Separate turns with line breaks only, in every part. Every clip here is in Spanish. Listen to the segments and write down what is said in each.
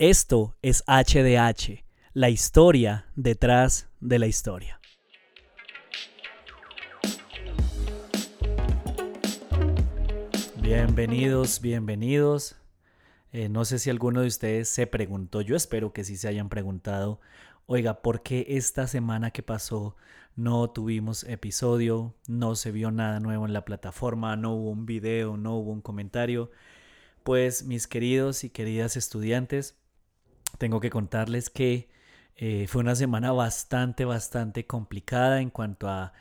Esto es HDH, la historia detrás de la historia. Bienvenidos, bienvenidos. Eh, no sé si alguno de ustedes se preguntó, yo espero que sí se hayan preguntado, oiga, ¿por qué esta semana que pasó no tuvimos episodio, no se vio nada nuevo en la plataforma, no hubo un video, no hubo un comentario? Pues mis queridos y queridas estudiantes, tengo que contarles que eh, fue una semana bastante, bastante complicada en cuanto a,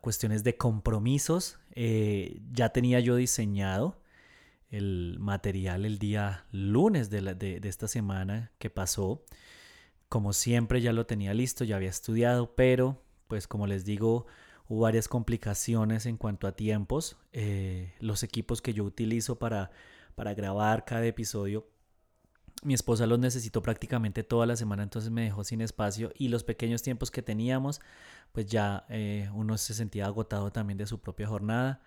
cuestiones de compromisos. Eh, ya tenía yo diseñado el material el día lunes de, de, esta semana que pasó. Como siempre ya lo tenía listo, ya había estudiado, pero pues como les digo, hubo varias complicaciones en cuanto a tiempos. Eh, los equipos que yo utilizo para, para grabar cada episodio mi esposa los necesitó prácticamente toda la semana, entonces me dejó sin espacio y los pequeños tiempos que teníamos, pues ya eh, uno se sentía agotado también de su propia jornada.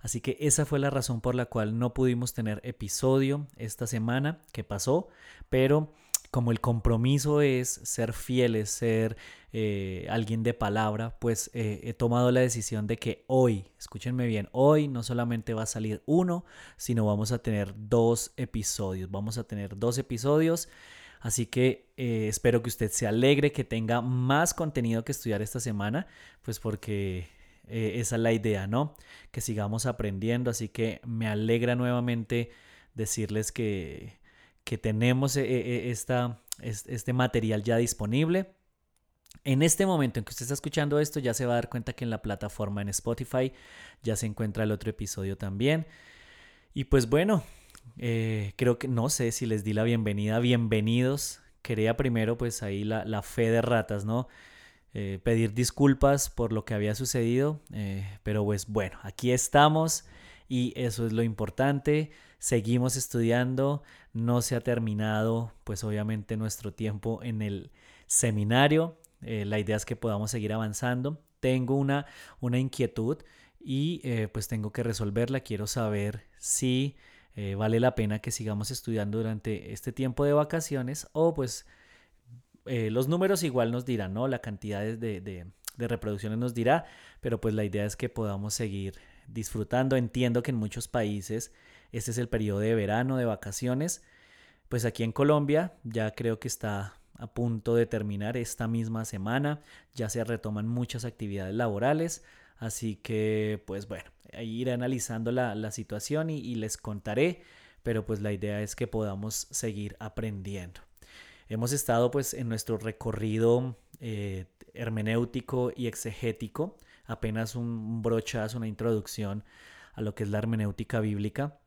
Así que esa fue la razón por la cual no pudimos tener episodio esta semana que pasó, pero como el compromiso es ser fieles, ser eh, alguien de palabra, pues eh, he tomado la decisión de que hoy, escúchenme bien, hoy no solamente va a salir uno, sino vamos a tener dos episodios. Vamos a tener dos episodios. Así que eh, espero que usted se alegre, que tenga más contenido que estudiar esta semana, pues porque esa es la idea, ¿no? Que sigamos aprendiendo. Así que me alegra nuevamente decirles que que tenemos eh, eh, esta, este material ya disponible. En este momento en que usted está escuchando esto, ya se va a dar cuenta que en la plataforma en Spotify ya se encuentra el otro episodio también. Y pues bueno, eh, creo que no sé si les di la bienvenida. Bienvenidos. Quería primero pues ahí la, fe de ratas, ¿no? pedir disculpas por lo que había sucedido. pero pues bueno, aquí estamos y eso es lo importante. Seguimos estudiando, no se ha terminado pues obviamente nuestro tiempo en el seminario. Eh, la idea es que podamos seguir avanzando. Tengo una, una inquietud y eh, pues tengo que resolverla. Quiero saber si eh, vale la pena que sigamos estudiando durante este tiempo de vacaciones o pues los números igual nos dirán, ¿no? La cantidad de, de reproducciones nos dirá, pero pues la idea es que podamos seguir disfrutando. Entiendo que en muchos países este es el periodo de verano, de vacaciones. Pues aquí en Colombia ya creo que está a punto de terminar esta misma semana. Ya se retoman muchas actividades laborales. Así que, pues bueno, iré analizando la, situación y, les contaré. Pero pues la idea es que podamos seguir aprendiendo. Hemos estado pues en nuestro recorrido eh, hermenéutico y exegético apenas un brochazo, una introducción a lo que es la hermenéutica bíblica.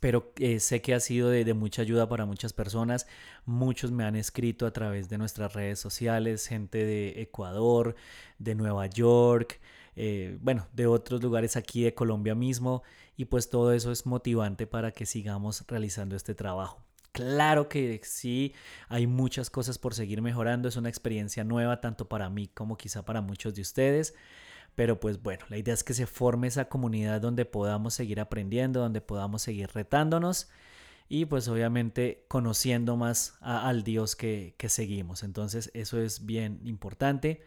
Pero eh, sé que ha sido de, mucha ayuda para muchas personas. Muchos me han escrito a través de nuestras redes sociales, gente de Ecuador, de Nueva York, eh, bueno, de otros lugares aquí de Colombia mismo. Y pues todo eso es motivante para que sigamos realizando este trabajo. Claro que sí, hay muchas cosas por seguir mejorando, es una experiencia nueva tanto para mí como quizá para muchos de ustedes. Pero pues bueno, la idea es que se forme esa comunidad donde podamos seguir aprendiendo, donde podamos seguir retándonos y pues obviamente conociendo más al Dios que, que seguimos. Entonces eso es bien importante.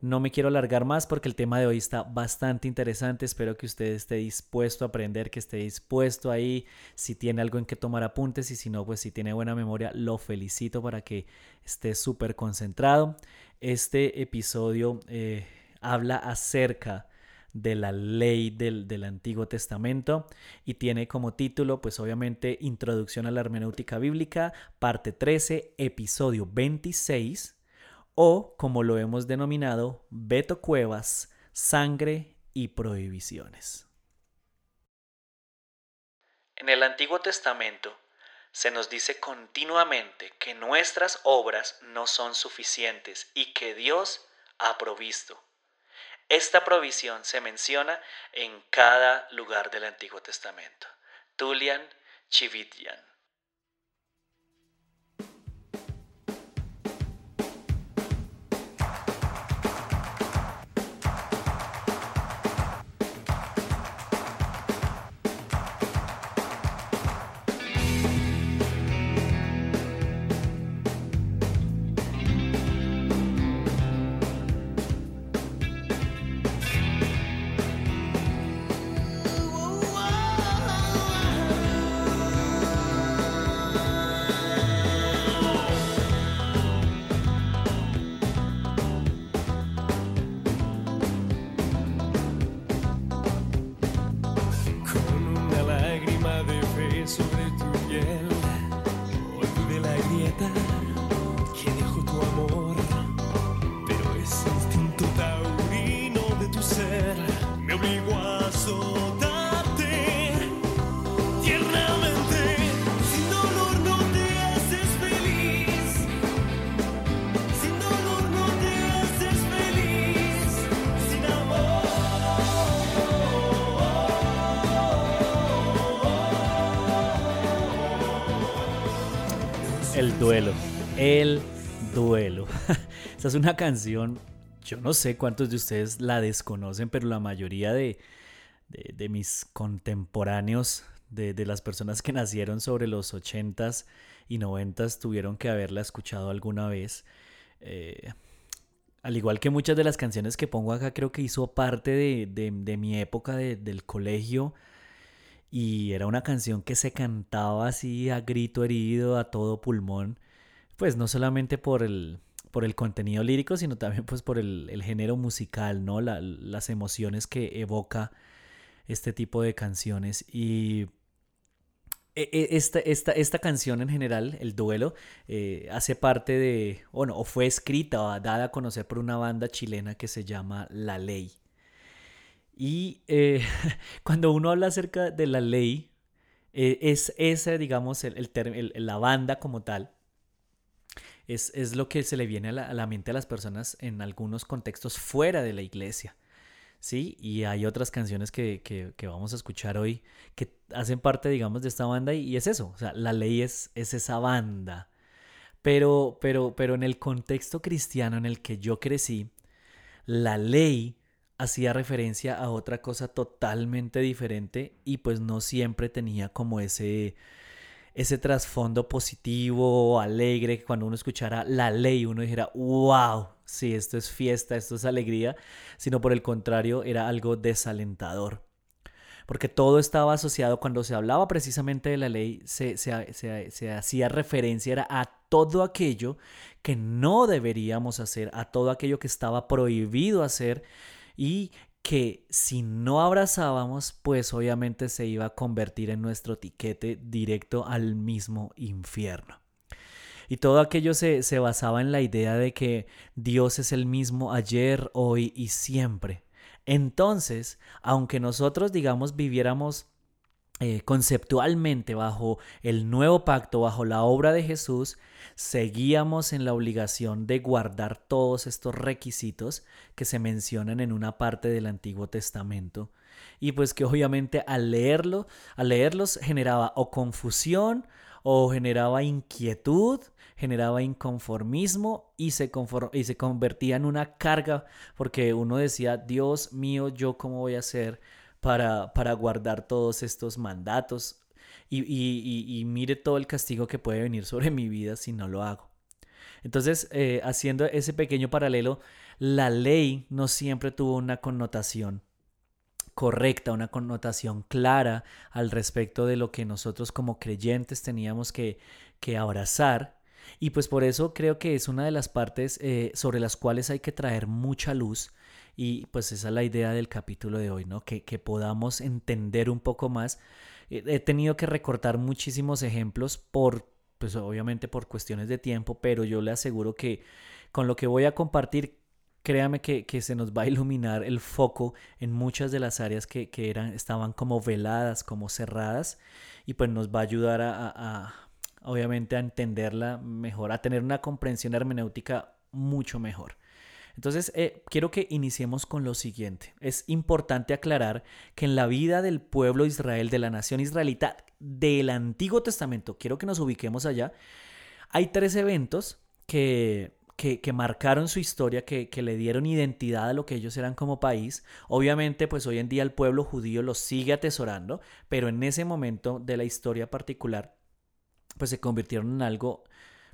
No me quiero alargar más porque el tema de hoy está bastante interesante. Espero que usted esté dispuesto a aprender, que esté dispuesto ahí. Si tiene algo en que tomar apuntes y si no, pues si tiene buena memoria, lo felicito para que esté súper concentrado. Este episodio eh, habla acerca de la ley del, Antiguo Testamento y tiene como título, pues obviamente, Introducción a la Hermenéutica Bíblica, parte 13, episodio 26, o como lo hemos denominado, Beto Cuevas, Sangre y Prohibiciones.
En el Antiguo Testamento se nos dice continuamente que nuestras obras no son suficientes y que Dios ha provisto. Esta provisión se menciona en cada lugar del Antiguo Testamento. Tulian Chivitian.
Duelo. El duelo. Esta es una canción, yo no sé cuántos de ustedes la desconocen, pero la mayoría de, de, mis contemporáneos, de, de, las personas que nacieron sobre los 80s y 90s, tuvieron que haberla escuchado alguna vez. Eh, al igual que muchas de las canciones que pongo acá, creo que hizo parte de, mi época del colegio. Y era una canción que se cantaba así a grito herido, a todo pulmón. Pues no solamente por el, por el contenido lírico, sino también pues por el, género musical, ¿no? las emociones que evoca este tipo de canciones. Y e, e, esta, esta, esta, canción en general, el duelo, eh, hace parte de, bueno, o fue escrita o dada a conocer por una banda chilena que se llama La Ley. Y eh, cuando uno habla acerca de la ley, eh, es ese, digamos, el, el, la banda como tal, es, es, lo que se le viene a la, a la mente a las personas en algunos contextos fuera de la iglesia. ¿sí? Y hay otras canciones que, que, vamos a escuchar hoy que hacen parte, digamos, de esta banda y, es eso, o sea, la ley es, es esa banda. Pero, pero, pero en el contexto cristiano en el que yo crecí, la ley hacía referencia a otra cosa totalmente diferente y pues no siempre tenía como ese ese trasfondo positivo, alegre, que cuando uno escuchara la ley uno dijera, wow, sí, esto es fiesta, esto es alegría, sino por el contrario era algo desalentador. Porque todo estaba asociado, cuando se hablaba precisamente de la ley, se, se hacía referencia era a todo aquello que no deberíamos hacer, a todo aquello que estaba prohibido hacer y que si no abrazábamos, pues obviamente se iba a convertir en nuestro tiquete directo al mismo infierno. Y todo aquello se, se, basaba en la idea de que Dios es el mismo ayer, hoy y siempre. Entonces, aunque nosotros, digamos, viviéramos eh, conceptualmente bajo el nuevo pacto, bajo la obra de Jesús, seguíamos en la obligación de guardar todos estos requisitos que se mencionan en una parte del Antiguo Testamento. Y pues que obviamente al leerlo, al leerlos generaba o confusión o generaba inquietud, generaba inconformismo y se, y se convertía en una carga porque uno decía, Dios mío, yo cómo voy a hacer para, para guardar todos estos mandatos y, mire todo el castigo que puede venir sobre mi vida si no lo hago. Entonces, eh, haciendo ese pequeño paralelo, la ley no siempre tuvo una connotación correcta, una connotación clara al respecto de lo que nosotros como creyentes teníamos que, que abrazar. Y pues por eso creo que es una de las partes eh, sobre las cuales hay que traer mucha luz y pues esa es la idea del capítulo de hoy, ¿no? Que, podamos entender un poco más. He tenido que recortar muchísimos ejemplos por, pues obviamente por cuestiones de tiempo, pero yo le aseguro que con lo que voy a compartir, créame que, se nos va a iluminar el foco en muchas de las áreas que, eran, estaban como veladas, como cerradas, y pues nos va a ayudar a obviamente a entenderla mejor, a tener una comprensión hermenéutica mucho mejor. Entonces, eh, quiero que iniciemos con lo siguiente. Es importante aclarar que en la vida del pueblo de Israel, de la nación israelita, del Antiguo Testamento, quiero que nos ubiquemos allá, hay tres eventos que, que, marcaron su historia, que, que, le dieron identidad a lo que ellos eran como país. Obviamente, pues hoy en día el pueblo judío los sigue atesorando, pero en ese momento de la historia particular, pues se convirtieron en algo,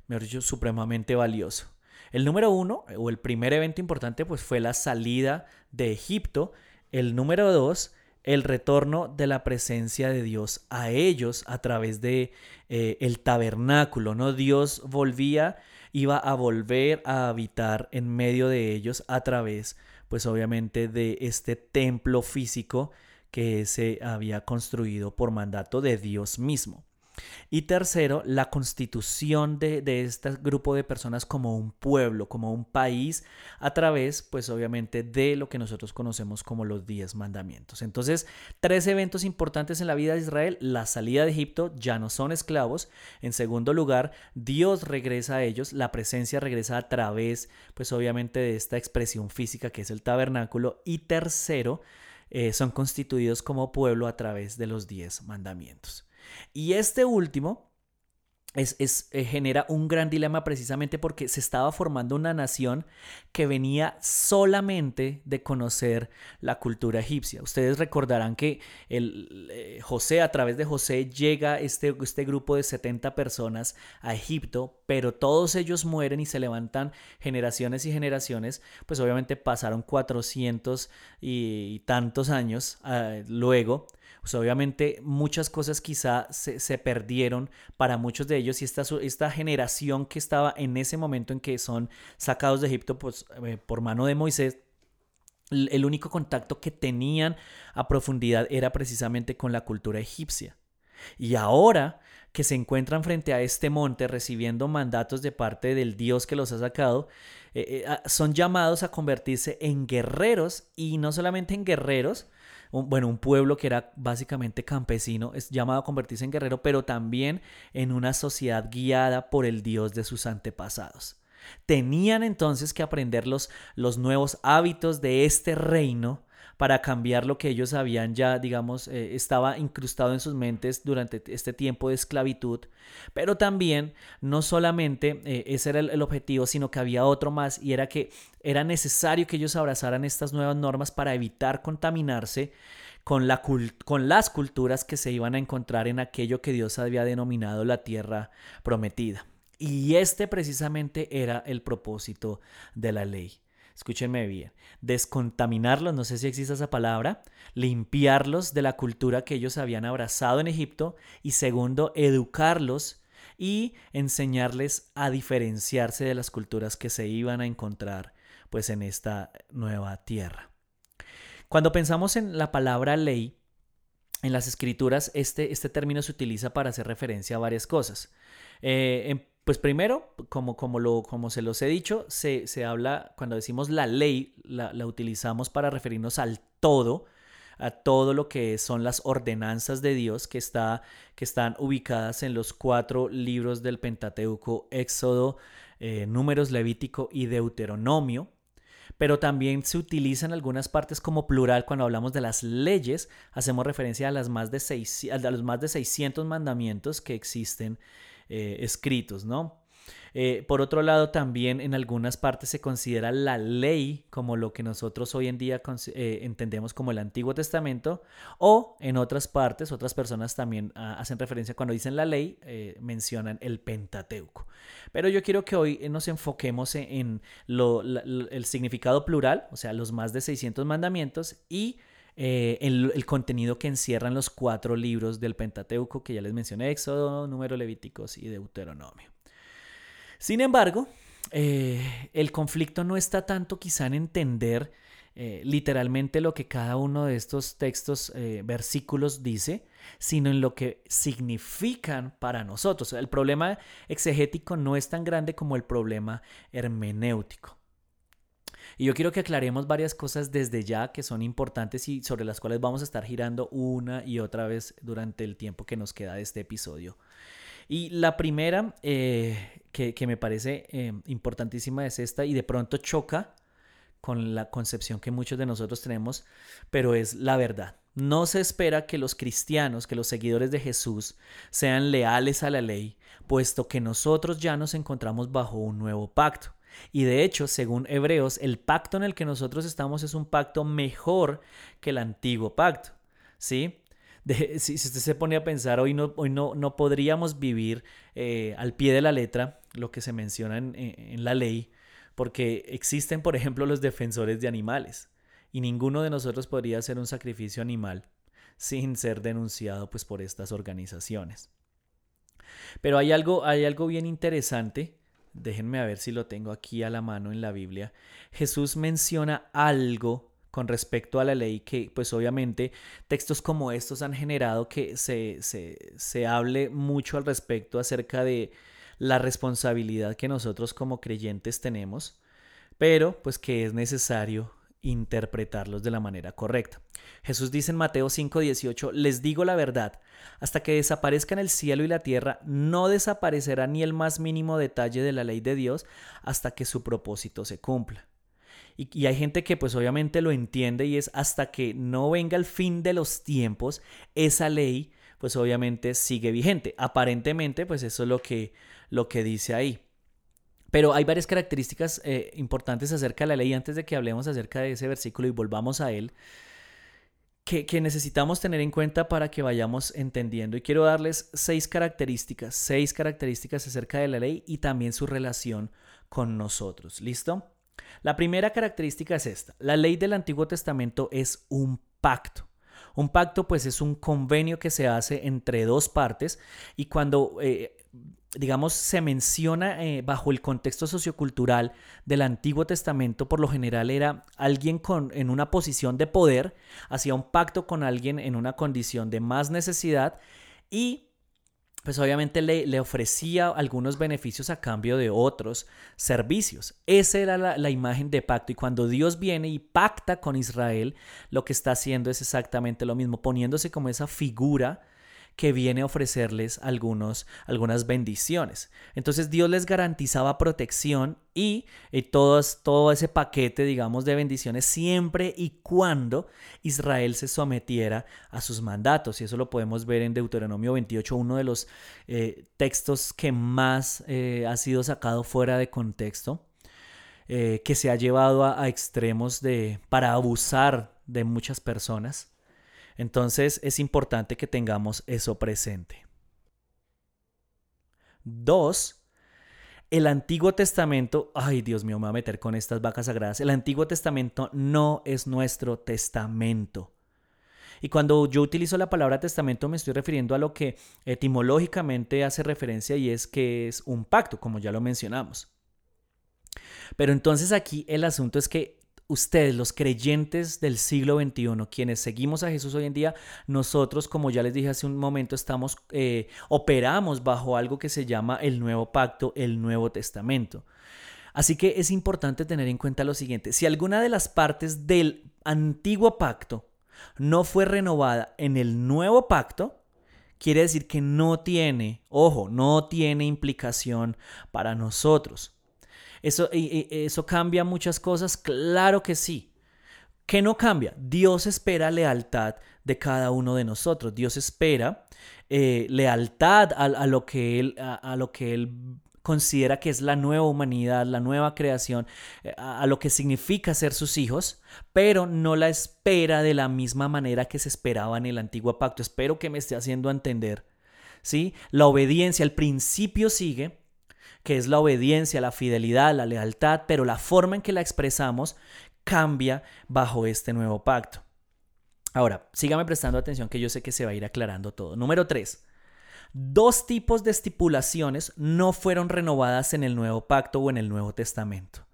mejor dicho, supremamente valioso. El número uno, o el primer evento importante, pues fue la salida de Egipto. El número dos, el retorno de la presencia de Dios a ellos a través de eh, el tabernáculo, ¿no? Dios volvía, iba a volver a habitar en medio de ellos a través, pues obviamente, de este templo físico que se había construido por mandato de Dios mismo. Y tercero, la constitución de, este grupo de personas como un pueblo, como un país, a través, pues obviamente, de lo que nosotros conocemos como los diez mandamientos. Entonces, tres eventos importantes en la vida de Israel. La salida de Egipto, ya no son esclavos. En segundo lugar, Dios regresa a ellos, la presencia regresa a través, pues obviamente, de esta expresión física que es el tabernáculo. Y tercero, eh, son constituidos como pueblo a través de los diez mandamientos. Y este último es, eh, genera un gran dilema precisamente porque se estaba formando una nación que venía solamente de conocer la cultura egipcia. Ustedes recordarán que el, eh, José, a través de José, llega este, este grupo de 70 personas a Egipto, pero todos ellos mueren y se levantan generaciones y generaciones, pues obviamente pasaron 400 y, tantos años ah, luego pues obviamente muchas cosas quizá se, perdieron para muchos de ellos y esta, esta generación que estaba en ese momento en que son sacados de Egipto pues, eh, por mano de Moisés, el único contacto que tenían a profundidad era precisamente con la cultura egipcia. Y ahora que se encuentran frente a este monte recibiendo mandatos de parte del Dios que los ha sacado, eh, eh, son llamados a convertirse en guerreros y no solamente en guerreros, bueno, un pueblo que era básicamente campesino, es llamado a convertirse en guerrero, pero también en una sociedad guiada por el Dios de sus antepasados. Tenían entonces que aprender los, los nuevos hábitos de este reino para cambiar lo que ellos habían ya, digamos, eh, estaba incrustado en sus mentes durante este tiempo de esclavitud. Pero también, no solamente eh, ese era el, objetivo, sino que había otro más y era que era necesario que ellos abrazaran estas nuevas normas para evitar contaminarse con, la con, las culturas que se iban a encontrar en aquello que Dios había denominado la tierra prometida. Y este precisamente era el propósito de la ley escúchenme bien, descontaminarlos, no sé si existe esa palabra, limpiarlos de la cultura que ellos habían abrazado en Egipto y segundo, educarlos y enseñarles a diferenciarse de las culturas que se iban a encontrar pues en esta nueva tierra. Cuando pensamos en la palabra ley, en las escrituras este, este término se utiliza para hacer referencia a varias cosas. Eh, pues primero, como, como, lo, como se los he dicho, se, habla, cuando decimos la ley, la, utilizamos para referirnos al todo, a todo lo que son las ordenanzas de Dios que, está, que están ubicadas en los cuatro libros del Pentateuco, Éxodo, eh, Números, Levítico y Deuteronomio. Pero también se utiliza en algunas partes como plural cuando hablamos de las leyes, hacemos referencia a, las más de seis, a los más de 600 mandamientos que existen eh, escritos, ¿no? Eh, por otro lado, también en algunas partes se considera la ley como lo que nosotros hoy en día eh, entendemos como el Antiguo Testamento, o en otras partes, otras personas también ah, hacen referencia cuando dicen la ley, mencionan el Pentateuco. Pero yo quiero que hoy nos enfoquemos en, el significado plural, o sea, los más de 600 mandamientos y eh, el, contenido que encierran los cuatro libros del Pentateuco que ya les mencioné, Éxodo, Número Levíticos y Deuteronomio. Sin embargo, eh, el conflicto no está tanto quizá en entender eh, literalmente lo que cada uno de estos textos, versículos dice, sino en lo que significan para nosotros. El problema exegético no es tan grande como el problema hermenéutico. Y yo quiero que aclaremos varias cosas desde ya que son importantes y sobre las cuales vamos a estar girando una y otra vez durante el tiempo que nos queda de este episodio. Y la primera eh, que, me parece eh, importantísima es esta y de pronto choca con la concepción que muchos de nosotros tenemos, pero es la verdad. No se espera que los cristianos, que los seguidores de Jesús sean leales a la ley, puesto que nosotros ya nos encontramos bajo un nuevo pacto. Y de hecho, según Hebreos, el pacto en el que nosotros estamos es un pacto mejor que el antiguo pacto. ¿Sí? si, usted se pone a pensar, hoy no, hoy no, no podríamos vivir eh, al pie de la letra lo que se menciona en, en la ley, porque existen, por ejemplo, los defensores de animales, y ninguno de nosotros podría hacer un sacrificio animal sin ser denunciado pues, por estas organizaciones. Pero hay algo, hay algo bien interesante déjenme a ver si lo tengo aquí a la mano en la Biblia, Jesús menciona algo con respecto a la ley que pues obviamente textos como estos han generado que se, se, hable mucho al respecto acerca de la responsabilidad que nosotros como creyentes tenemos, pero pues que es necesario interpretarlos de la manera correcta. Jesús dice en Mateo 5:18, les digo la verdad, hasta que desaparezcan el cielo y la tierra, no desaparecerá ni el más mínimo detalle de la ley de Dios hasta que su propósito se cumpla. Y, hay gente que pues obviamente lo entiende y es hasta que no venga el fin de los tiempos, esa ley pues obviamente sigue vigente. Aparentemente, pues eso es lo que, lo que dice ahí. Pero hay varias características eh, importantes acerca de la ley antes de que hablemos acerca de ese versículo y volvamos a él. Que, necesitamos tener en cuenta para que vayamos entendiendo. Y quiero darles seis características, seis características acerca de la ley y también su relación con nosotros. ¿Listo? La primera característica es esta. La ley del Antiguo Testamento es un pacto. Un pacto pues es un convenio que se hace entre dos partes y cuando... Eh, digamos, se menciona eh, bajo el contexto sociocultural del Antiguo Testamento, por lo general era alguien con, en una posición de poder, hacía un pacto con alguien en una condición de más necesidad y pues obviamente le, ofrecía algunos beneficios a cambio de otros servicios. Esa era la, la, imagen de pacto. Y cuando Dios viene y pacta con Israel, lo que está haciendo es exactamente lo mismo, poniéndose como esa figura que viene a ofrecerles algunos, algunas bendiciones. Entonces Dios les garantizaba protección y, todo ese paquete, digamos, de bendiciones siempre y cuando Israel se sometiera a sus mandatos. Y eso lo podemos ver en Deuteronomio 28, uno de los eh, textos que más eh, ha sido sacado fuera de contexto. Eh, que se ha llevado a, a extremos de, para abusar de muchas personas. Entonces es importante que tengamos eso presente. Dos, el Antiguo Testamento, ay Dios mío, me voy a meter con estas vacas sagradas, el Antiguo Testamento no es nuestro testamento. Y cuando yo utilizo la palabra testamento me estoy refiriendo a lo que etimológicamente hace referencia y es que es un pacto, como ya lo mencionamos. Pero entonces aquí el asunto es que ustedes, los creyentes del siglo XXI, quienes seguimos a Jesús hoy en día, nosotros, como ya les dije hace un momento, estamos, eh, operamos bajo algo que se llama el nuevo pacto, el Nuevo Testamento. Así que es importante tener en cuenta lo siguiente, si alguna de las partes del antiguo pacto no fue renovada en el nuevo pacto, quiere decir que no tiene, ojo, no tiene implicación para nosotros. ¿Eso, ¿Eso cambia muchas cosas? Claro que sí. ¿Qué no cambia? Dios espera lealtad de cada uno de nosotros. Dios espera eh, lealtad a, lo que él, a, lo que Él considera que es la nueva humanidad, la nueva creación, eh, a, lo que significa ser sus hijos, pero no la espera de la misma manera que se esperaba en el antiguo pacto. Espero que me esté haciendo entender. ¿sí? La obediencia, el principio sigue, que es la obediencia, la fidelidad, la lealtad, pero la forma en que la expresamos cambia bajo este nuevo pacto. Ahora, sígame prestando atención que yo sé que se va a ir aclarando todo. Número 3. Dos tipos de estipulaciones no fueron renovadas en el nuevo pacto o en el Nuevo Testamento.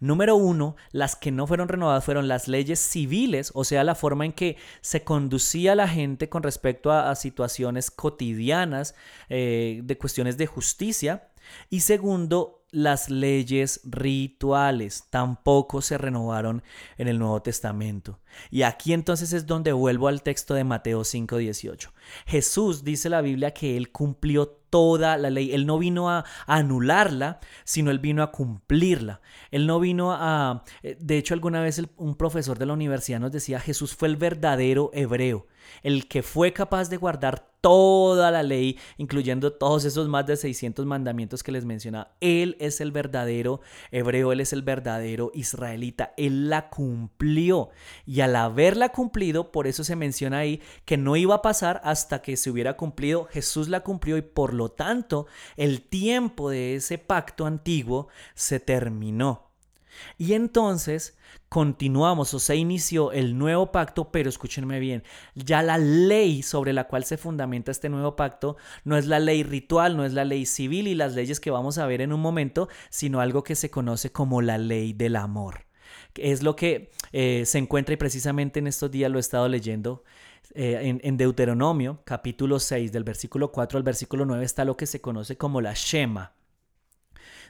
Número uno, las que no fueron renovadas fueron las leyes civiles, o sea, la forma en que se conducía la gente con respecto a, situaciones cotidianas eh, de cuestiones de justicia. Y segundo, las leyes rituales tampoco se renovaron en el Nuevo Testamento. Y aquí entonces es donde vuelvo al texto de Mateo 5:18. Jesús dice la Biblia que él cumplió toda la ley. Él no vino a, anularla, sino él vino a cumplirla. Él no vino a... Eh, de hecho, alguna vez un profesor de la universidad nos decía, Jesús fue el verdadero hebreo, el que fue capaz de guardar toda la ley, incluyendo todos esos más de 600 mandamientos que les mencionaba. Él es el verdadero hebreo, él es el verdadero israelita. Él la cumplió. Y al haberla cumplido, por eso se menciona ahí que no iba a pasar hasta que se hubiera cumplido. Jesús la cumplió y por lo tanto el tiempo de ese pacto antiguo se terminó. Y entonces continuamos o se inició el nuevo pacto, pero escúchenme bien, ya la ley sobre la cual se fundamenta este nuevo pacto no es la ley ritual, no es la ley civil y las leyes que vamos a ver en un momento, sino algo que se conoce como la ley del amor. Es lo que eh, se encuentra y precisamente en estos días lo he estado leyendo. Eh, en, Deuteronomio, capítulo 6, del versículo 4 al versículo 9, está lo que se conoce como la Shema.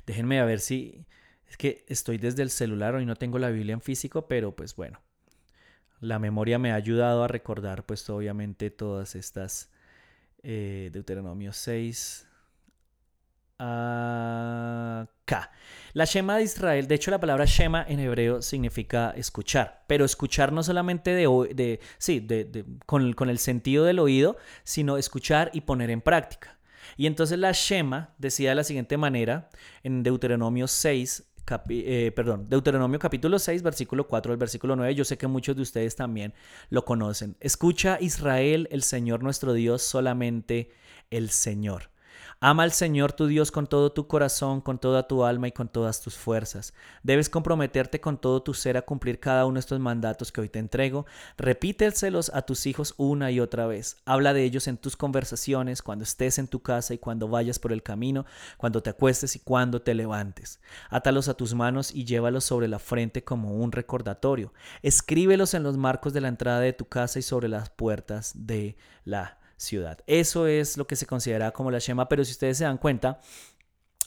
Déjenme a ver si, es que estoy desde el celular, hoy no tengo la Biblia en físico, pero pues bueno, la memoria me ha ayudado a recordar pues obviamente todas estas eh, Deuteronomio 6 acá. La Shema de Israel, de hecho la palabra Shema en hebreo significa escuchar, pero escuchar no solamente de, de sí, de, con, con el sentido del oído, sino escuchar y poner en práctica. Y entonces la Shema decía de la siguiente manera en Deuteronomio 6, eh, perdón, Deuteronomio capítulo 6, versículo 4 al versículo 9. Yo sé que muchos de ustedes también lo conocen. Escucha Israel, el Señor nuestro Dios, solamente el Señor. Ama al Señor tu Dios con todo tu corazón, con toda tu alma y con todas tus fuerzas. Debes comprometerte con todo tu ser a cumplir cada uno de estos mandatos que hoy te entrego. Repíteselos a tus hijos una y otra vez. Habla de ellos en tus conversaciones, cuando estés en tu casa y cuando vayas por el camino, cuando te acuestes y cuando te levantes. Átalos a tus manos y llévalos sobre la frente como un recordatorio. Escríbelos en los marcos de la entrada de tu casa y sobre las puertas de la ciudad. Eso es lo que se considera como la Shema, pero si ustedes se dan cuenta,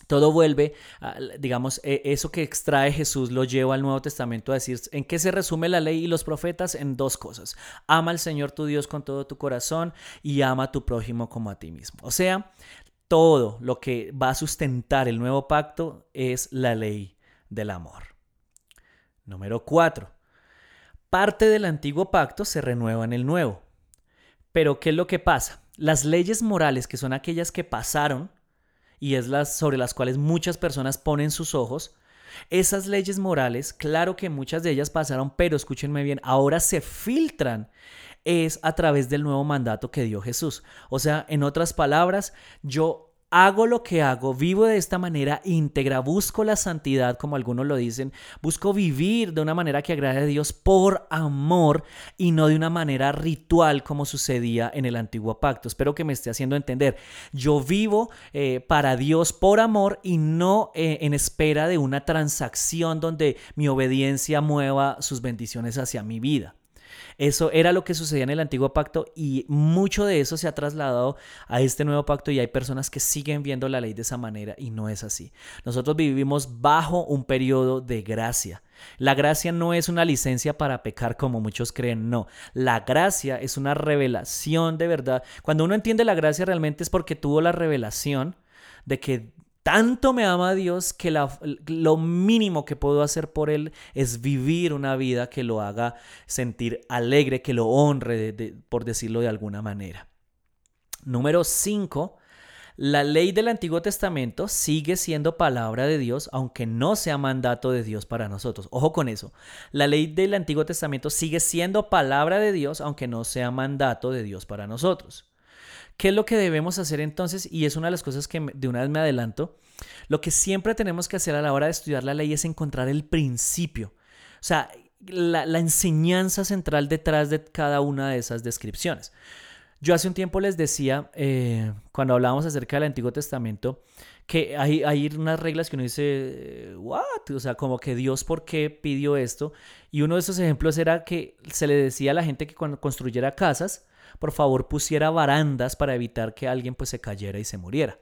todo vuelve, digamos, e, eso que extrae Jesús lo lleva al Nuevo Testamento a decir, ¿en qué se resume la ley y los profetas? En dos cosas. Ama al Señor tu Dios con todo tu corazón y ama a tu prójimo como a ti mismo. O sea, todo lo que va a sustentar el nuevo pacto es la ley del amor. Número cuatro. Parte del antiguo pacto se renueva en el nuevo. Pero ¿qué es lo que pasa? Las leyes morales, que son aquellas que pasaron y es las sobre las cuales muchas personas ponen sus ojos, esas leyes morales, claro que muchas de ellas pasaron, pero escúchenme bien, ahora se filtran es a través del nuevo mandato que dio Jesús. O sea, en otras palabras, yo hago lo que hago, vivo de esta manera íntegra, busco la santidad, como algunos lo dicen, busco vivir de una manera que agrade a Dios por amor y no de una manera ritual como sucedía en el antiguo pacto. Espero que me esté haciendo entender. Yo vivo eh, para Dios por amor y no eh, en espera de una transacción donde mi obediencia mueva sus bendiciones hacia mi vida. Eso era lo que sucedía en el antiguo pacto y mucho de eso se ha trasladado a este nuevo pacto y hay personas que siguen viendo la ley de esa manera y no es así. Nosotros vivimos bajo un periodo de gracia. La gracia no es una licencia para pecar como muchos creen, no. La gracia es una revelación de verdad. Cuando uno entiende la gracia realmente es porque tuvo la revelación de que tanto me ama Dios que lo mínimo que puedo hacer por Él es vivir una vida que lo haga sentir alegre, que lo honre, por decirlo de alguna manera. Número 5. La ley del Antiguo Testamento sigue siendo palabra de Dios, aunque no sea mandato de Dios para nosotros. Ojo con eso. La ley del Antiguo Testamento sigue siendo palabra de Dios, aunque no sea mandato de Dios para nosotros. ¿Qué es lo que debemos hacer entonces? Y es una de las cosas que de una vez me adelanto. Lo que siempre tenemos que hacer a la hora de estudiar la ley es encontrar el principio. O sea, la, enseñanza central detrás de cada una de esas descripciones. Yo hace un tiempo les decía, eh, cuando hablábamos acerca del Antiguo Testamento, que hay, hay, unas reglas que uno dice, ¿what? O sea, como que Dios, ¿por qué pidió esto? Y uno de esos ejemplos era que se le decía a la gente que cuando construyera casas, por favor pusiera barandas para evitar que alguien pues se cayera y se muriera.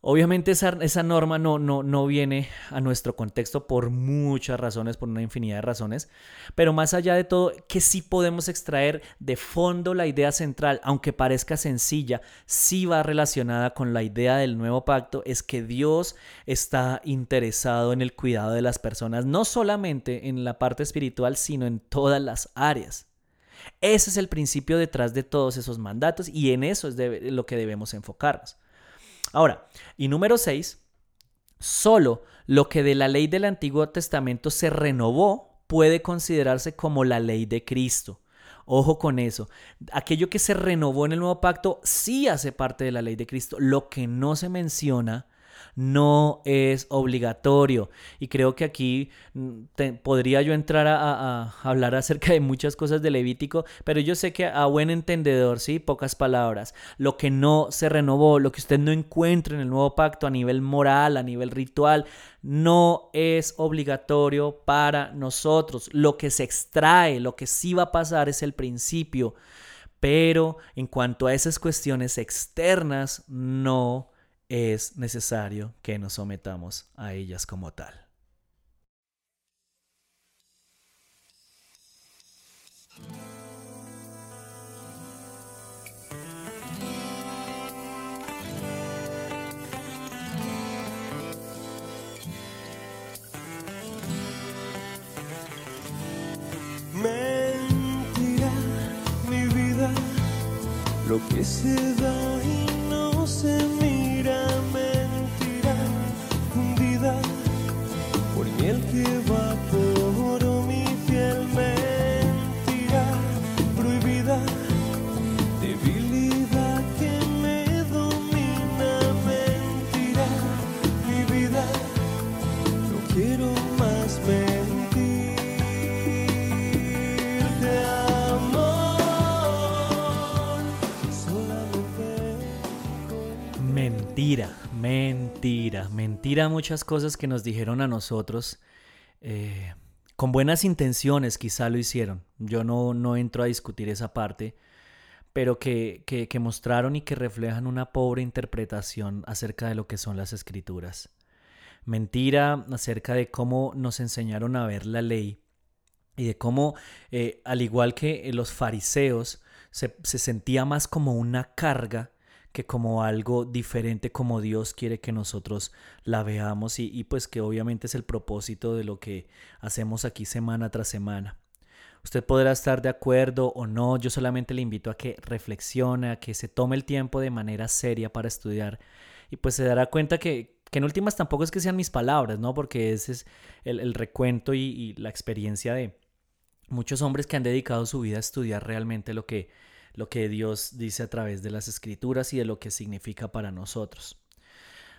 Obviamente esa, esa norma no, no, no viene a nuestro contexto por muchas razones, por una infinidad de razones, pero más allá de todo, que sí podemos extraer de fondo la idea central, aunque parezca sencilla, sí va relacionada con la idea del nuevo pacto, es que Dios está interesado en el cuidado de las personas, no solamente en la parte espiritual, sino en todas las áreas. Ese es el principio detrás de todos esos mandatos y en eso es lo que debemos enfocarnos. Ahora, y número 6, solo lo que de la ley del Antiguo Testamento se renovó puede considerarse como la ley de Cristo. Ojo con eso. Aquello que se renovó en el nuevo pacto sí hace parte de la ley de Cristo. Lo que no se menciona no es obligatorio. Y creo que aquí mm, podría yo entrar a, hablar acerca de muchas cosas de Levítico, pero yo sé que a buen entendedor, sí, pocas palabras, lo que no se renovó, lo que usted no encuentra en el nuevo pacto a nivel moral, a nivel ritual, no es obligatorio para nosotros. Lo que se extrae, lo que sí va a pasar es el principio. Pero en cuanto a esas cuestiones externas, no es necesario que nos sometamos a ellas como tal.
Mi vida, lo que se da mentira,
muchas cosas que nos dijeron a nosotros. eh, con buenas intenciones quizá lo hicieron. Yo no, no entro a discutir esa parte, pero que, que, mostraron y que reflejan una pobre interpretación acerca de lo que son las escrituras. Mentira acerca de cómo nos enseñaron a ver la ley y de cómo, eh, al igual que los fariseos, se, se sentía más como una carga que como algo diferente como Dios quiere que nosotros la veamos y, pues que obviamente es el propósito de lo que hacemos aquí semana tras semana. Usted podrá estar de acuerdo o no, yo solamente le invito a que reflexione, a que se tome el tiempo de manera seria para estudiar y pues se dará cuenta que, que en últimas tampoco es que sean mis palabras, ¿no? Porque ese es el, el recuento y la experiencia de muchos hombres que han dedicado su vida a estudiar realmente lo que, lo que Dios dice a través de las escrituras y de lo que significa para nosotros.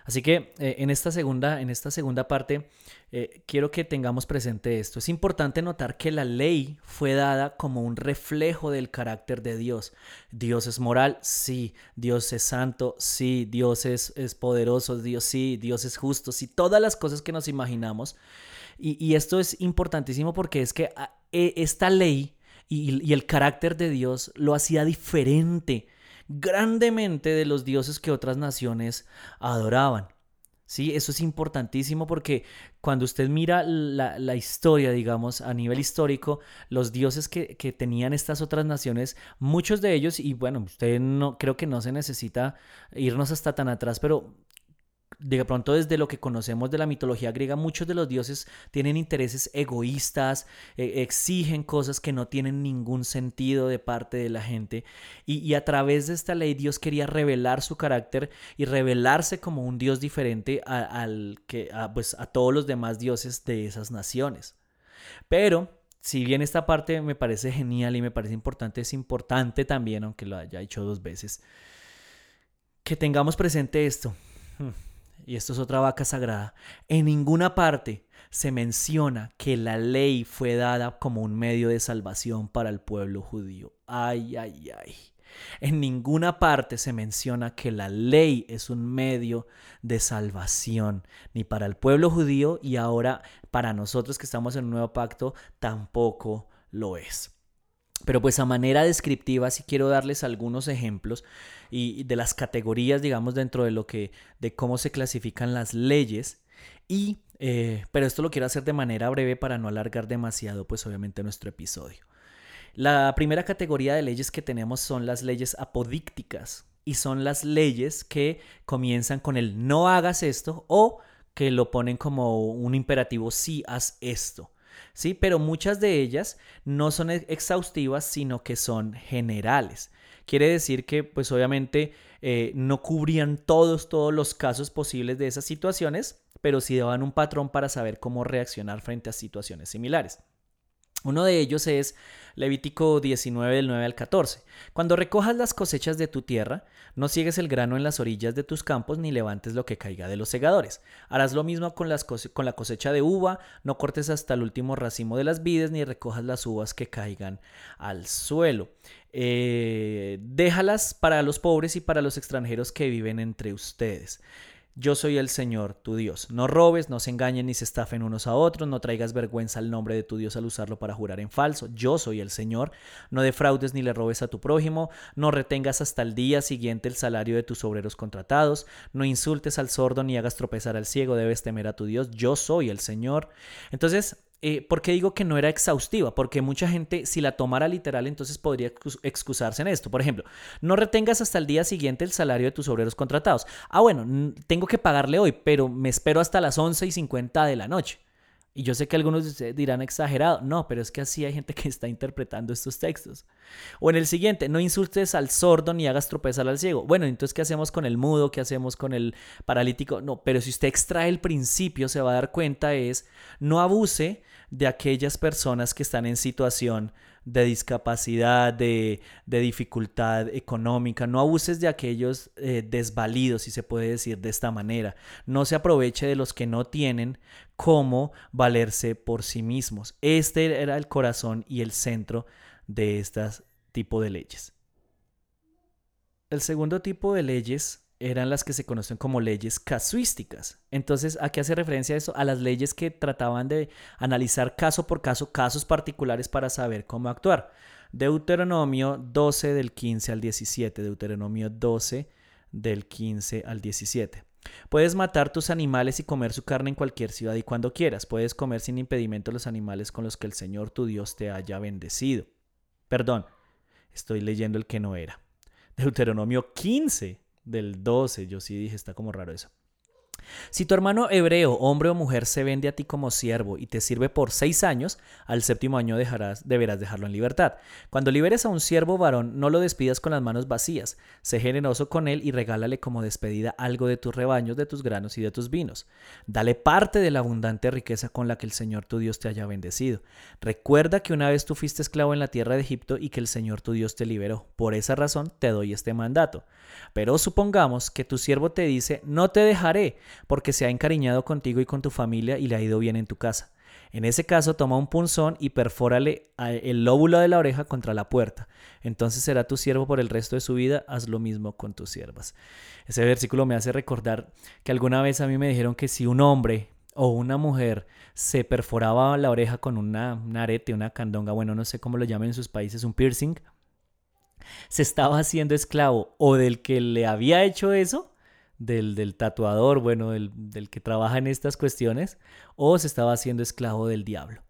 Así que eh, en, esta segunda, en esta segunda parte eh, quiero que tengamos presente esto. Es importante notar que la ley fue dada como un reflejo del carácter de Dios. Dios es moral, sí. Dios es santo, sí. Dios es, es poderoso, Dios sí. Dios es justo, sí. Todas las cosas que nos imaginamos. Y, y esto es importantísimo porque es que a, e, esta ley y, el carácter de Dios lo hacía diferente grandemente de los dioses que otras naciones adoraban. Sí, eso es importantísimo porque cuando usted mira la, la historia, digamos, a nivel histórico, los dioses que, que, tenían estas otras naciones, muchos de ellos, y bueno, usted no creo que no se necesita irnos hasta tan atrás, pero de pronto desde lo que conocemos de la mitología griega, muchos de los dioses tienen intereses egoístas, eh, exigen cosas que no tienen ningún sentido de parte de la gente. Y, a través de esta ley Dios quería revelar su carácter y revelarse como un dios diferente al que, pues, a todos los demás dioses de esas naciones. Pero si bien esta parte me parece genial y me parece importante, es importante también, aunque lo haya hecho dos veces, que tengamos presente esto. Y esto es otra vaca sagrada, en ninguna parte se menciona que la ley fue dada como un medio de salvación para el pueblo judío. Ay, ay, ay. En ninguna parte se menciona que la ley es un medio de salvación, ni para el pueblo judío y ahora para nosotros que estamos en un nuevo pacto tampoco lo es. Pero pues a manera descriptiva sí quiero darles algunos ejemplos y de las categorías, digamos, dentro de lo que, de cómo se clasifican las leyes. Y, eh, pero esto lo quiero hacer de manera breve para no alargar demasiado, pues obviamente nuestro episodio. La primera categoría de leyes que tenemos son las leyes apodícticas y son las leyes que comienzan con el no hagas esto o que lo ponen como un imperativo sí haz esto. ¿Sí? Pero muchas de ellas no son exhaustivas, sino que son generales. Quiere decir que, pues obviamente, eh, no cubrían todos, todos los casos posibles de esas situaciones, pero sí daban un patrón para saber cómo reaccionar frente a situaciones similares. Uno de ellos es Levítico 19 del 9 al 14. Cuando recojas las cosechas de tu tierra, no ciegues el grano en las orillas de tus campos ni levantes lo que caiga de los segadores. Harás lo mismo con la cosecha de uva, no cortes hasta el último racimo de las vides ni recojas las uvas que caigan al suelo. Eh, déjalas para los pobres y para los extranjeros que viven entre ustedes. Yo soy el Señor, tu Dios. No robes, no se engañen ni se estafen unos a otros, no traigas vergüenza al nombre de tu Dios al usarlo para jurar en falso. Yo soy el Señor. No defraudes ni le robes a tu prójimo, no retengas hasta el día siguiente el salario de tus obreros contratados, no insultes al sordo ni hagas tropezar al ciego, debes temer a tu Dios. Yo soy el Señor. Entonces, eh, ¿Por qué digo que no era exhaustiva? Porque mucha gente, si la tomara literal, entonces podría excusarse en esto. Por ejemplo, no retengas hasta el día siguiente el salario de tus obreros contratados. Ah, bueno, tengo que pagarle hoy, pero me espero hasta las 11 y 50 de la noche. Y yo sé que algunos de ustedes dirán exagerado. No, pero es que así hay gente que está interpretando estos textos. O en el siguiente, no insultes al sordo ni hagas tropezar al ciego. Bueno, entonces, ¿qué hacemos con el mudo? ¿Qué hacemos con el paralítico? No, pero si usted extrae el principio, se va a dar cuenta es, no abuse de aquellas personas que están en situación de discapacidad, de, de dificultad económica. No abuses de aquellos eh, desvalidos, si se puede decir de esta manera. No se aproveche de los que no tienen cómo valerse por sí mismos. Este era el corazón y el centro de este tipo de leyes. El segundo tipo de leyes eran las que se conocen como leyes casuísticas. Entonces, ¿a qué hace referencia eso? A las leyes que trataban de analizar caso por caso, casos particulares para saber cómo actuar. Deuteronomio 12 del 15 al 17, Deuteronomio 12 del 15 al 17. Puedes matar tus animales y comer su carne en cualquier ciudad y cuando quieras. Puedes comer sin impedimento los animales con los que el Señor tu Dios te haya bendecido. Perdón, estoy leyendo el que no era. Deuteronomio 15 del 12. Yo sí dije, está como raro eso. Si tu hermano hebreo, hombre o mujer, se vende a ti como siervo y te sirve por seis años, al séptimo año dejarás, deberás dejarlo en libertad. Cuando liberes a un siervo varón, no lo despidas con las manos vacías. Sé generoso con él y regálale como despedida algo de tus rebaños, de tus granos y de tus vinos. Dale parte de la abundante riqueza con la que el Señor tu Dios te haya bendecido. Recuerda que una vez tú fuiste esclavo en la tierra de Egipto y que el Señor tu Dios te liberó. Por esa razón te doy este mandato. Pero supongamos que tu siervo te dice, no te dejaré porque se ha encariñado contigo y con tu familia y le ha ido bien en tu casa. En ese caso, toma un punzón y perfórale el lóbulo de la oreja contra la puerta. Entonces será tu siervo por el resto de su vida. Haz lo mismo con tus siervas. Ese versículo me hace recordar que alguna vez a mí me dijeron que si un hombre o una mujer se perforaba la oreja con una, un arete, una candonga, bueno, no sé cómo lo llaman en sus países, un piercing, se estaba haciendo esclavo o del que le había hecho eso del, tatuador, bueno, del, del, que trabaja en estas cuestiones, o se estaba haciendo esclavo del diablo.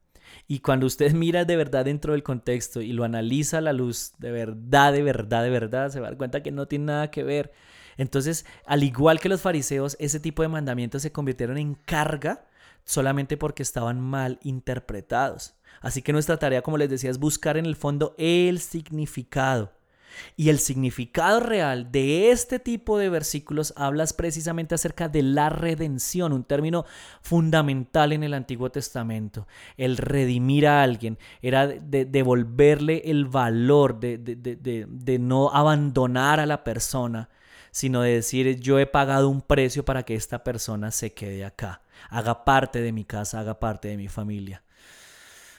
Y cuando usted mira de verdad dentro del contexto y lo analiza a la luz de verdad, de verdad, de verdad, se va a dar cuenta que no tiene nada que ver. Entonces, al igual que los fariseos, ese tipo de mandamientos se convirtieron en carga solamente porque estaban mal interpretados. Así que nuestra tarea, como les decía, es buscar en el fondo el significado y el significado real de este tipo de versículos hablas precisamente acerca de la redención, un término fundamental en el Antiguo Testamento. El redimir a alguien era de, devolverle el valor, de, de no abandonar a la persona, sino de decir yo he pagado un precio para que esta persona se quede acá, haga parte de mi casa, haga parte de mi familia.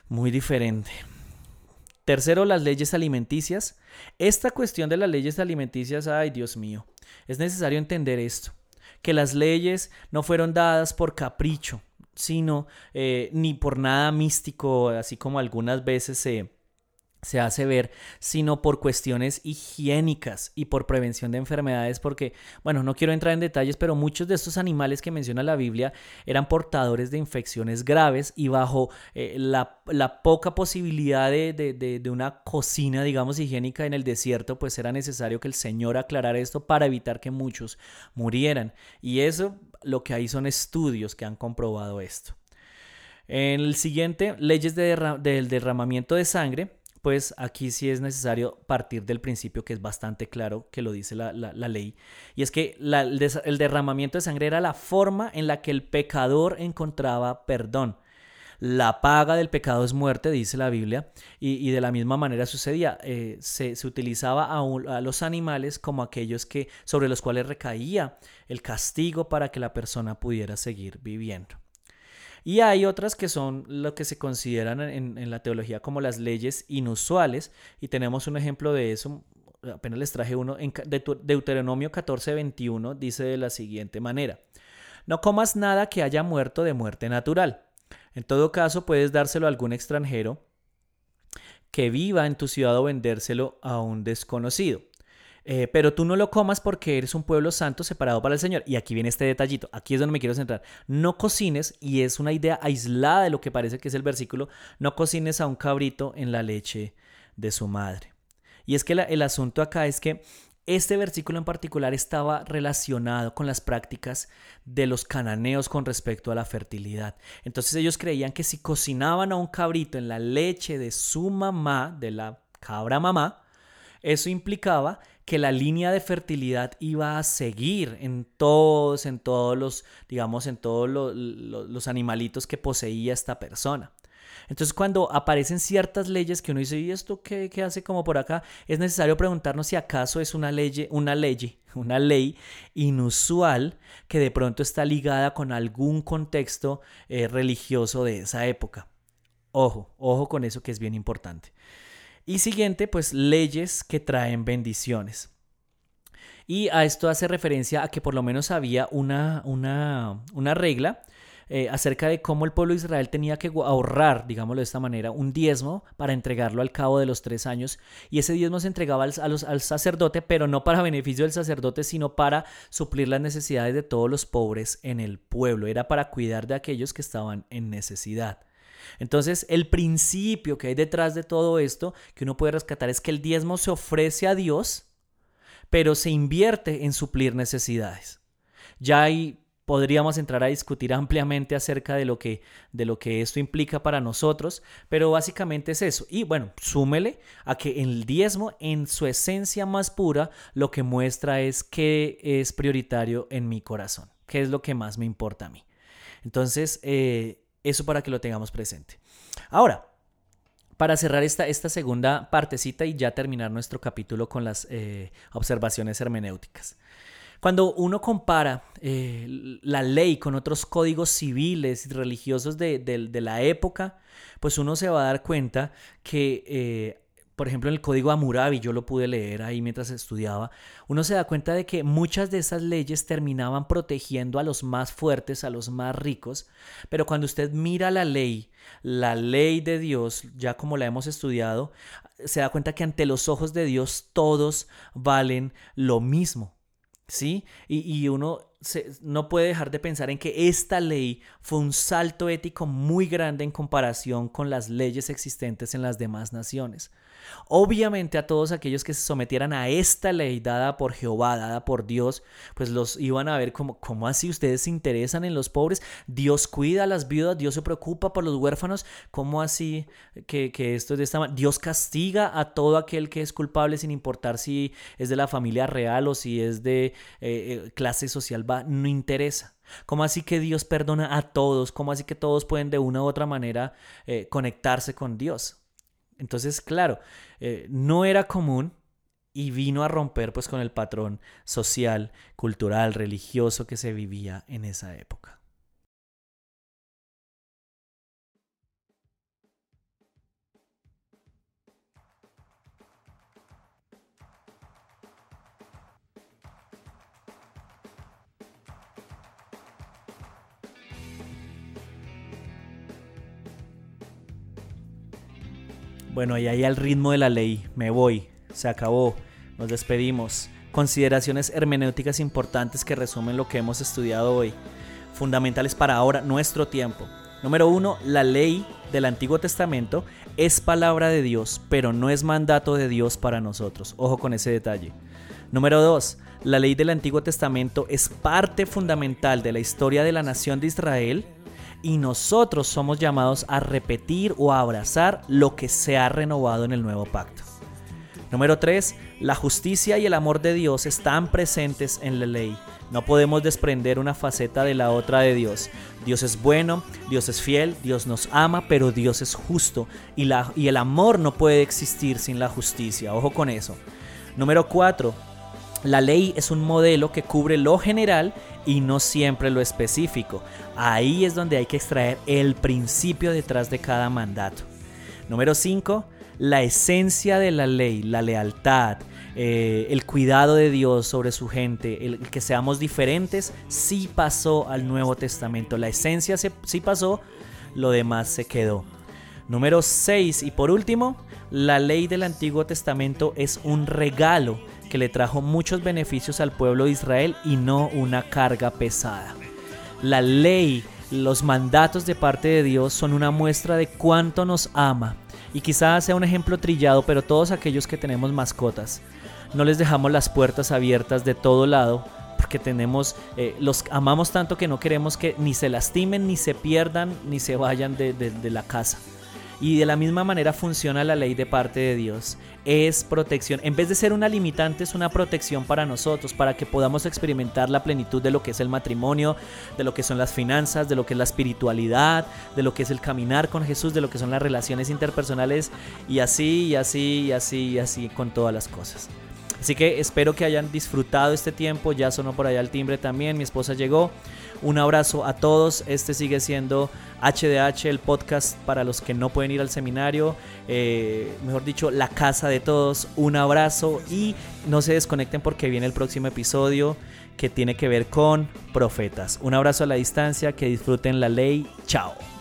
Muy diferente. Tercero, las leyes alimenticias. Esta cuestión de las leyes alimenticias, ay Dios mío, es necesario entender esto, que las leyes no fueron dadas por capricho, sino eh, ni por nada místico, así como algunas veces se se hace ver, sino por cuestiones higiénicas y por prevención de enfermedades, porque, bueno, no quiero entrar en detalles, pero muchos de estos animales que menciona la Biblia eran portadores de infecciones graves y bajo eh, la, poca posibilidad de, de, una cocina, digamos, higiénica en el desierto, pues era necesario que el Señor aclarara esto para evitar que muchos murieran. Y eso, lo que hay son estudios que han comprobado esto. En el siguiente, leyes del derramamiento de sangre pues aquí sí es necesario partir del principio que es bastante claro que lo dice la, ley, y es que el, derramamiento de sangre era la forma en la que el pecador encontraba perdón. La paga del pecado es muerte, dice la Biblia, y, de la misma manera sucedía. Eh, se, utilizaba a, a, los animales como aquellos que, sobre los cuales recaía el castigo para que la persona pudiera seguir viviendo. Y hay otras que son lo que se consideran en, la teología como las leyes inusuales. Y tenemos un ejemplo de eso, apenas les traje uno, en Deuteronomio 14, 21 dice de la siguiente manera. No comas nada que haya muerto de muerte natural. En todo caso, puedes dárselo a algún extranjero que viva en tu ciudad o vendérselo a un desconocido. Eh, pero tú no lo comas porque eres un pueblo santo separado para el Señor. Y aquí viene este detallito, aquí es donde me quiero centrar. No cocines, y es una idea aislada de lo que parece que es el versículo, no cocines a un cabrito en la leche de su madre. Y es que el asunto acá es que Este versículo en particular estaba relacionado con las prácticas de los cananeos con respecto a la fertilidad. Entonces ellos creían que si cocinaban a un cabrito en la leche de su mamá, de la cabra mamá, eso implicaba que la línea de fertilidad iba a seguir en todos, en todos los, digamos, en todos los, los animalitos que poseía esta persona. Entonces cuando aparecen ciertas leyes que uno dice, ¿y esto qué, qué, hace como por acá? Es necesario preguntarnos si acaso es una ley, una ley, una ley inusual que de pronto está ligada con algún contexto eh, religioso de esa época. Ojo, ojo con eso que es bien importante. Y siguiente, pues leyes que traen bendiciones. Y a esto hace referencia a que por lo menos había una, una, una regla eh, acerca de cómo el pueblo de Israel tenía que ahorrar, digámoslo de esta manera, un diezmo para entregarlo al cabo de los tres años. Y ese diezmo se entregaba al, al sacerdote, pero no para beneficio del sacerdote, sino para suplir las necesidades de todos los pobres en el pueblo. Era para cuidar de aquellos que estaban en necesidad. Entonces, el principio que hay detrás de todo esto, que uno puede rescatar, es que el diezmo se ofrece a Dios, pero se invierte en suplir necesidades. Ya hay podríamos entrar a discutir ampliamente acerca de lo que de lo que esto implica para nosotros, pero básicamente es eso. Y bueno, súmele a que el diezmo en su esencia más pura lo que muestra es que es prioritario en mi corazón, qué es lo que más me importa a mí. Entonces, eh, eso para que lo tengamos presente. Ahora, para cerrar esta, esta segunda partecita y ya terminar nuestro capítulo con las eh, observaciones hermenéuticas. Cuando uno compara eh, la ley con otros códigos civiles y religiosos de, la época, pues uno se va a dar cuenta que, eh, por ejemplo, en el código Hammurabi, yo lo pude leer ahí mientras estudiaba, uno se da cuenta de que muchas de esas leyes terminaban protegiendo a los más fuertes, a los más ricos, pero cuando usted mira la ley, la ley de Dios, ya como la hemos estudiado, se da cuenta que ante los ojos de Dios todos valen lo mismo. ¿sí? Y, uno no puede dejar de pensar en que esta ley fue un salto ético muy grande en comparación con las leyes existentes en las demás naciones. Obviamente a todos aquellos que se sometieran a esta ley dada por Jehová, dada por Dios, pues los iban a ver como, ¿cómo así ustedes se interesan en los pobres? Dios cuida a las viudas, Dios se preocupa por los huérfanos, ¿cómo así que, esto es de esta manera? Dios castiga a todo aquel que es culpable sin importar si es de la familia real o si es de eh, eh, clase social, va, no interesa. ¿Cómo así que Dios perdona a todos? ¿Cómo así que todos pueden de una u otra manera eh, conectarse con Dios? Entonces, claro, eh, no era común y vino a romper pues con el patrón social, cultural, religioso que se vivía en esa época. Bueno, y ahí al ritmo de la ley, me voy, se acabó, nos despedimos. Consideraciones hermenéuticas importantes que resumen lo que hemos estudiado hoy, fundamentales para ahora, nuestro tiempo. Número uno, la ley del Antiguo Testamento es palabra de Dios, pero no es mandato de Dios para nosotros. Ojo con ese detalle. Número dos, la ley del Antiguo Testamento es parte fundamental de la historia de la nación de Israel y nosotros somos llamados a repetir o a abrazar lo que se ha renovado en el nuevo pacto. Número 3. La justicia y el amor de Dios están presentes en la ley. No podemos desprender una faceta de la otra de Dios. Dios es bueno, Dios es fiel, Dios nos ama, pero Dios es justo y, la, y el amor no puede existir sin la justicia. Ojo con eso. Número 4. La ley es un modelo que cubre lo general y no siempre lo específico. Ahí es donde hay que extraer el principio detrás de cada mandato. Número 5. La esencia de la ley, la lealtad, eh, el cuidado de Dios sobre su gente, el, que seamos diferentes, sí pasó al Nuevo Testamento. La esencia sí pasó, lo demás se quedó. Número 6. Y por último, la ley del Antiguo Testamento es un regalo que le trajo muchos beneficios al pueblo de Israel y no una carga pesada. La ley, los mandatos de parte de Dios son una muestra de cuánto nos ama y quizás sea un ejemplo trillado, pero todos aquellos que tenemos mascotas, no les dejamos las puertas abiertas de todo lado porque tenemos, eh, los amamos tanto que no queremos que ni se lastimen, ni se pierdan, ni se vayan de, la casa. Y de la misma manera funciona la ley de parte de Dios. Es protección. En vez de ser una limitante, es una protección para nosotros, para que podamos experimentar la plenitud de lo que es el matrimonio, de lo que son las finanzas, de lo que es la espiritualidad, de lo que es el caminar con Jesús, de lo que son las relaciones interpersonales, y así, y así, y así, y así con todas las cosas. Así que espero que hayan disfrutado este tiempo. Ya sonó por allá el timbre también. Mi esposa llegó. Un abrazo a todos. Este sigue siendo HDH, el podcast para los que no pueden ir al seminario. Eh, mejor dicho, la casa de todos. Un abrazo y no se desconecten porque viene el próximo episodio que tiene que ver con profetas. Un abrazo a la distancia. Que disfruten la ley. Chao.